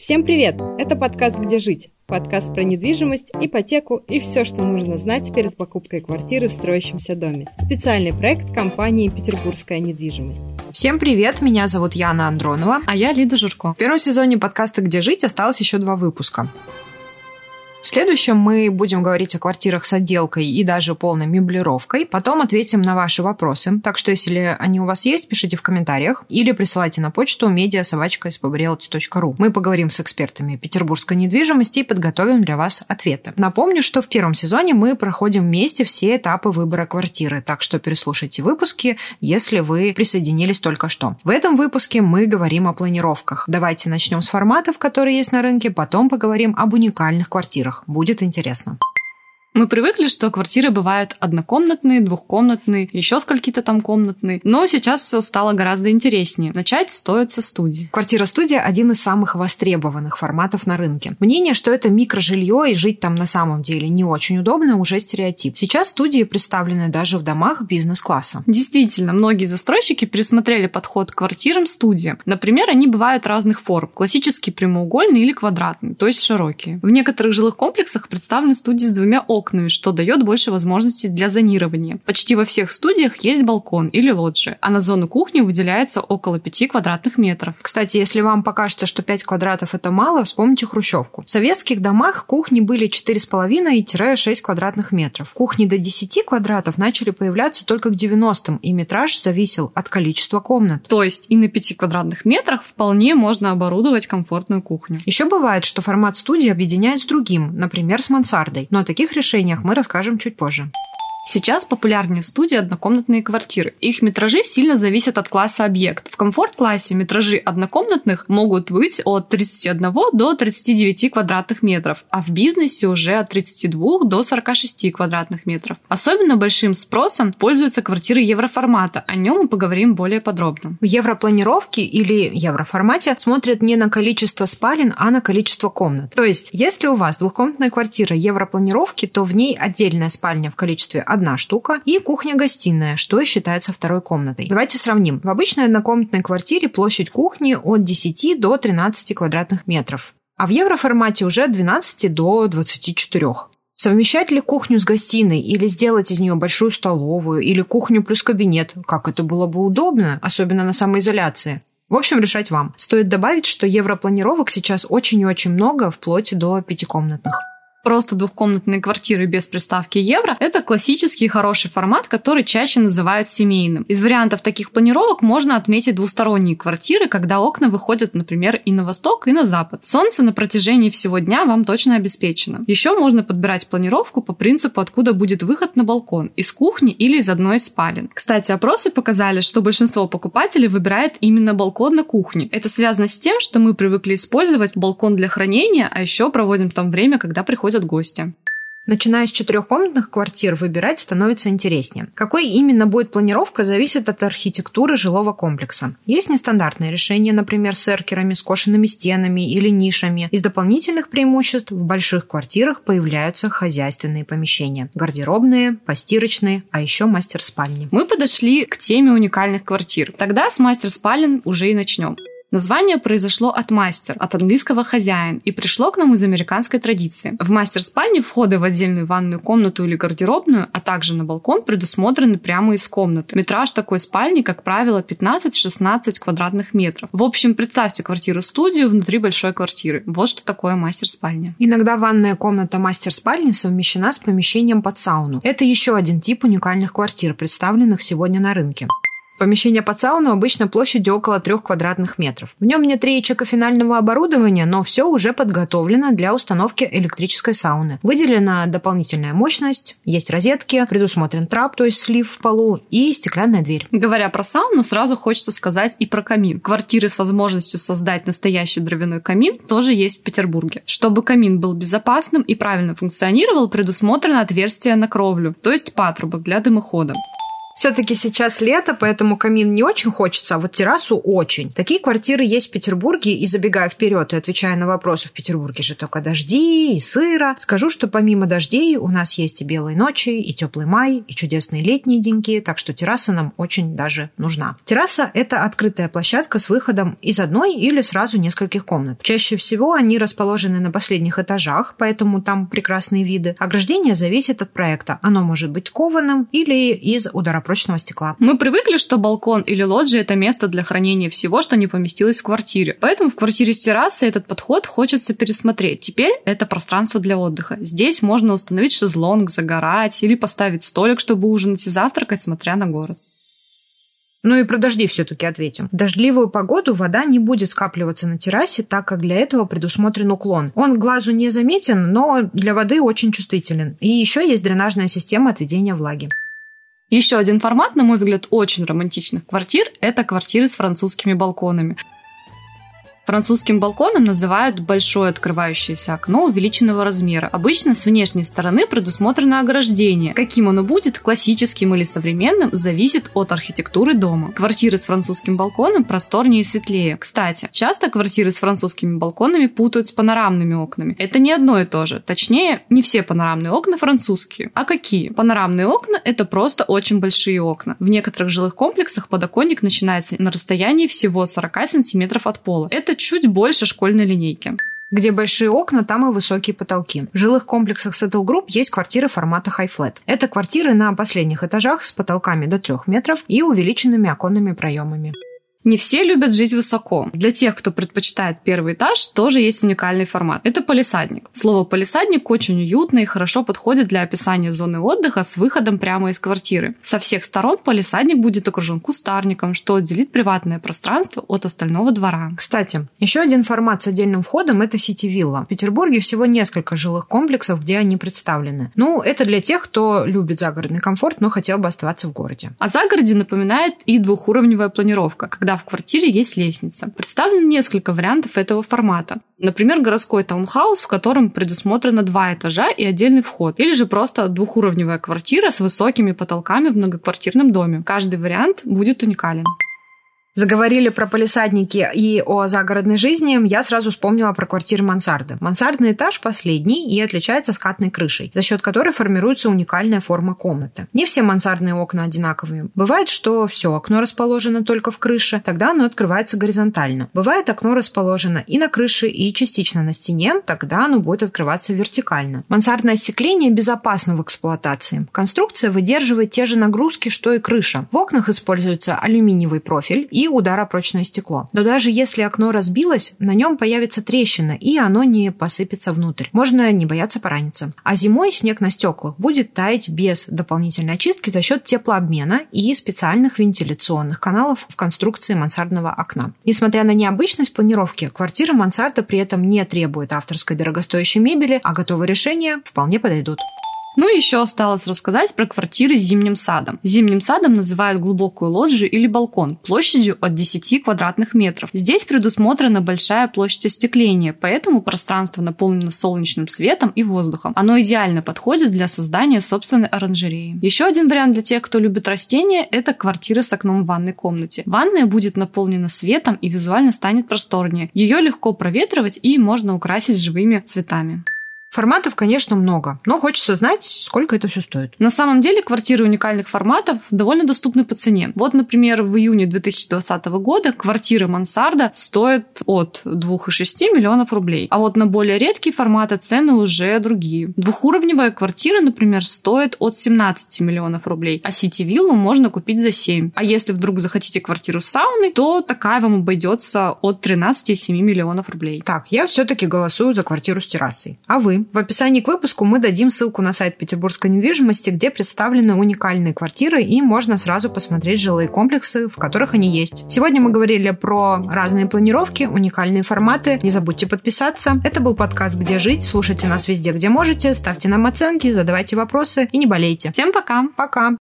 Всем привет! Это подкаст «Где жить?» Подкаст про недвижимость, ипотеку и все, что нужно знать перед покупкой квартиры в строящемся доме. Специальный проект компании «Петербургская недвижимость». Всем привет, меня зовут Яна Андронова. А я Лида Журко. В первом сезоне подкаста «Где жить» осталось еще два выпуска. В следующем мы будем говорить о квартирах с отделкой и даже полной меблировкой. Потом ответим на ваши вопросы. Так что, если они у вас есть, пишите в комментариях или присылайте на почту mediasobachka.spobrealty.ru. Мы поговорим с экспертами петербургской недвижимости и подготовим для вас ответы. Напомню, что в первом сезоне мы проходим вместе все этапы выбора квартиры, так что переслушайте выпуски, если вы присоединились только что. В этом выпуске мы говорим о планировках. Давайте начнем с форматов, которые есть на рынке, потом поговорим об уникальных квартирах квартирах. Будет интересно. Мы привыкли, что квартиры бывают однокомнатные, двухкомнатные, еще скольки-то там комнатные. Но сейчас все стало гораздо интереснее. Начать стоит со студии. Квартира-студия – один из самых востребованных форматов на рынке. Мнение, что это микрожилье и жить там на самом деле не очень удобно, уже стереотип. Сейчас студии представлены даже в домах бизнес-класса. Действительно, многие застройщики пересмотрели подход к квартирам-студиям. Например, они бывают разных форм. Классический прямоугольный или квадратный, то есть широкие. В некоторых жилых комплексах представлены студии с двумя окнами окнами, что дает больше возможностей для зонирования. Почти во всех студиях есть балкон или лоджия, а на зону кухни выделяется около 5 квадратных метров. Кстати, если вам покажется, что 5 квадратов это мало, вспомните Хрущевку. В советских домах кухни были 4,5-6 квадратных метров. Кухни до 10 квадратов начали появляться только к 90-м, и метраж зависел от количества комнат. То есть и на 5 квадратных метрах вполне можно оборудовать комфортную кухню. Еще бывает, что формат студии объединяет с другим, например, с мансардой. Но таких решениях решениях мы расскажем чуть позже. Сейчас популярнее студии однокомнатные квартиры. Их метражи сильно зависят от класса объект. В комфорт-классе метражи однокомнатных могут быть от 31 до 39 квадратных метров, а в бизнесе уже от 32 до 46 квадратных метров. Особенно большим спросом пользуются квартиры евроформата. О нем мы поговорим более подробно. В европланировке или евроформате смотрят не на количество спален, а на количество комнат. То есть, если у вас двухкомнатная квартира европланировки, то в ней отдельная спальня в количестве одна штука, и кухня-гостиная, что считается второй комнатой. Давайте сравним. В обычной однокомнатной квартире площадь кухни от 10 до 13 квадратных метров, а в евроформате уже от 12 до 24. Совмещать ли кухню с гостиной или сделать из нее большую столовую или кухню плюс кабинет, как это было бы удобно, особенно на самоизоляции? В общем, решать вам. Стоит добавить, что европланировок сейчас очень и очень много, вплоть до пятикомнатных. Просто двухкомнатные квартиры без приставки евро – это классический хороший формат, который чаще называют семейным. Из вариантов таких планировок можно отметить двусторонние квартиры, когда окна выходят, например, и на восток, и на запад. Солнце на протяжении всего дня вам точно обеспечено. Еще можно подбирать планировку по принципу, откуда будет выход на балкон – из кухни или из одной из спален. Кстати, опросы показали, что большинство покупателей выбирает именно балкон на кухне. Это связано с тем, что мы привыкли использовать балкон для хранения, а еще проводим там время, когда приходит приходят гости. Начиная с четырехкомнатных квартир, выбирать становится интереснее. Какой именно будет планировка, зависит от архитектуры жилого комплекса. Есть нестандартные решения, например, с эркерами, скошенными стенами или нишами. Из дополнительных преимуществ в больших квартирах появляются хозяйственные помещения. Гардеробные, постирочные, а еще мастер-спальни. Мы подошли к теме уникальных квартир. Тогда с мастер-спален уже и начнем. Название произошло от мастер, от английского хозяин, и пришло к нам из американской традиции. В мастер-спальне входы в отдельную ванную комнату или гардеробную, а также на балкон предусмотрены прямо из комнаты. Метраж такой спальни, как правило, 15-16 квадратных метров. В общем, представьте квартиру-студию внутри большой квартиры. Вот что такое мастер-спальня. Иногда ванная комната мастер-спальни совмещена с помещением под сауну. Это еще один тип уникальных квартир, представленных сегодня на рынке. Помещение под сауну обычно площадью около 3 квадратных метров. В нем нет реечек и финального оборудования, но все уже подготовлено для установки электрической сауны. Выделена дополнительная мощность, есть розетки, предусмотрен трап, то есть слив в полу, и стеклянная дверь. Говоря про сауну, сразу хочется сказать и про камин. Квартиры с возможностью создать настоящий дровяной камин тоже есть в Петербурге. Чтобы камин был безопасным и правильно функционировал, предусмотрено отверстие на кровлю, то есть патрубок для дымохода. Все-таки сейчас лето, поэтому камин не очень хочется, а вот террасу очень. Такие квартиры есть в Петербурге, и забегая вперед и отвечая на вопросы, в Петербурге же только дожди и сыро, скажу, что помимо дождей у нас есть и белые ночи, и теплый май, и чудесные летние деньки, так что терраса нам очень даже нужна. Терраса – это открытая площадка с выходом из одной или сразу нескольких комнат. Чаще всего они расположены на последних этажах, поэтому там прекрасные виды. Ограждение зависит от проекта. Оно может быть кованым или из ударопрочного прочного стекла. Мы привыкли, что балкон или лоджия – это место для хранения всего, что не поместилось в квартире. Поэтому в квартире с террасой этот подход хочется пересмотреть. Теперь это пространство для отдыха. Здесь можно установить шезлонг, загорать или поставить столик, чтобы ужинать и завтракать, смотря на город. Ну и про дожди все-таки ответим. В дождливую погоду вода не будет скапливаться на террасе, так как для этого предусмотрен уклон. Он глазу не заметен, но для воды очень чувствителен. И еще есть дренажная система отведения влаги. Еще один формат, на мой взгляд, очень романтичных квартир – это квартиры с французскими балконами. Французским балконом называют большое открывающееся окно увеличенного размера. Обычно с внешней стороны предусмотрено ограждение. Каким оно будет, классическим или современным, зависит от архитектуры дома. Квартиры с французским балконом просторнее и светлее. Кстати, часто квартиры с французскими балконами путают с панорамными окнами. Это не одно и то же. Точнее, не все панорамные окна французские. А какие? Панорамные окна – это просто очень большие окна. В некоторых жилых комплексах подоконник начинается на расстоянии всего 40 сантиметров от пола. Это чуть больше школьной линейки. Где большие окна, там и высокие потолки. В жилых комплексах Settle Group есть квартиры формата High Flat. Это квартиры на последних этажах с потолками до 3 метров и увеличенными оконными проемами. Не все любят жить высоко. Для тех, кто предпочитает первый этаж, тоже есть уникальный формат. Это полисадник. Слово полисадник очень уютно и хорошо подходит для описания зоны отдыха с выходом прямо из квартиры. Со всех сторон полисадник будет окружен кустарником, что отделит приватное пространство от остального двора. Кстати, еще один формат с отдельным входом – это сити-вилла. В Петербурге всего несколько жилых комплексов, где они представлены. Ну, это для тех, кто любит загородный комфорт, но хотел бы оставаться в городе. О загороде напоминает и двухуровневая планировка, когда когда в квартире есть лестница. Представлено несколько вариантов этого формата. Например, городской таунхаус, в котором предусмотрено два этажа и отдельный вход. Или же просто двухуровневая квартира с высокими потолками в многоквартирном доме. Каждый вариант будет уникален. Заговорили про полисадники и о загородной жизни, я сразу вспомнила про квартиры мансарды. Мансардный этаж последний и отличается скатной крышей, за счет которой формируется уникальная форма комнаты. Не все мансардные окна одинаковые. Бывает, что все окно расположено только в крыше, тогда оно открывается горизонтально. Бывает, окно расположено и на крыше, и частично на стене, тогда оно будет открываться вертикально. Мансардное остекление безопасно в эксплуатации. Конструкция выдерживает те же нагрузки, что и крыша. В окнах используется алюминиевый профиль и удара прочное стекло. Но даже если окно разбилось, на нем появится трещина, и оно не посыпется внутрь. Можно не бояться пораниться. А зимой снег на стеклах будет таять без дополнительной очистки за счет теплообмена и специальных вентиляционных каналов в конструкции мансардного окна. Несмотря на необычность планировки, квартира мансарда при этом не требует авторской дорогостоящей мебели, а готовые решения вполне подойдут. Ну и еще осталось рассказать про квартиры с зимним садом. Зимним садом называют глубокую лоджию или балкон площадью от 10 квадратных метров. Здесь предусмотрена большая площадь остекления, поэтому пространство наполнено солнечным светом и воздухом. Оно идеально подходит для создания собственной оранжереи. Еще один вариант для тех, кто любит растения, это квартира с окном в ванной комнате. Ванная будет наполнена светом и визуально станет просторнее. Ее легко проветривать и можно украсить живыми цветами. Форматов, конечно, много, но хочется знать, сколько это все стоит. На самом деле квартиры уникальных форматов довольно доступны по цене. Вот, например, в июне 2020 года квартира мансарда стоит от 2,6 миллионов рублей. А вот на более редкие форматы цены уже другие. Двухуровневая квартира, например, стоит от 17 миллионов рублей, а сити-виллу можно купить за 7. А если вдруг захотите квартиру с сауной, то такая вам обойдется от 13,7 миллионов рублей. Так, я все-таки голосую за квартиру с террасой. А вы? В описании к выпуску мы дадим ссылку на сайт Петербургской недвижимости, где представлены уникальные квартиры и можно сразу посмотреть жилые комплексы, в которых они есть. Сегодня мы говорили про разные планировки, уникальные форматы. Не забудьте подписаться. Это был подкаст «Где жить?». Слушайте нас везде, где можете. Ставьте нам оценки, задавайте вопросы и не болейте. Всем пока! Пока!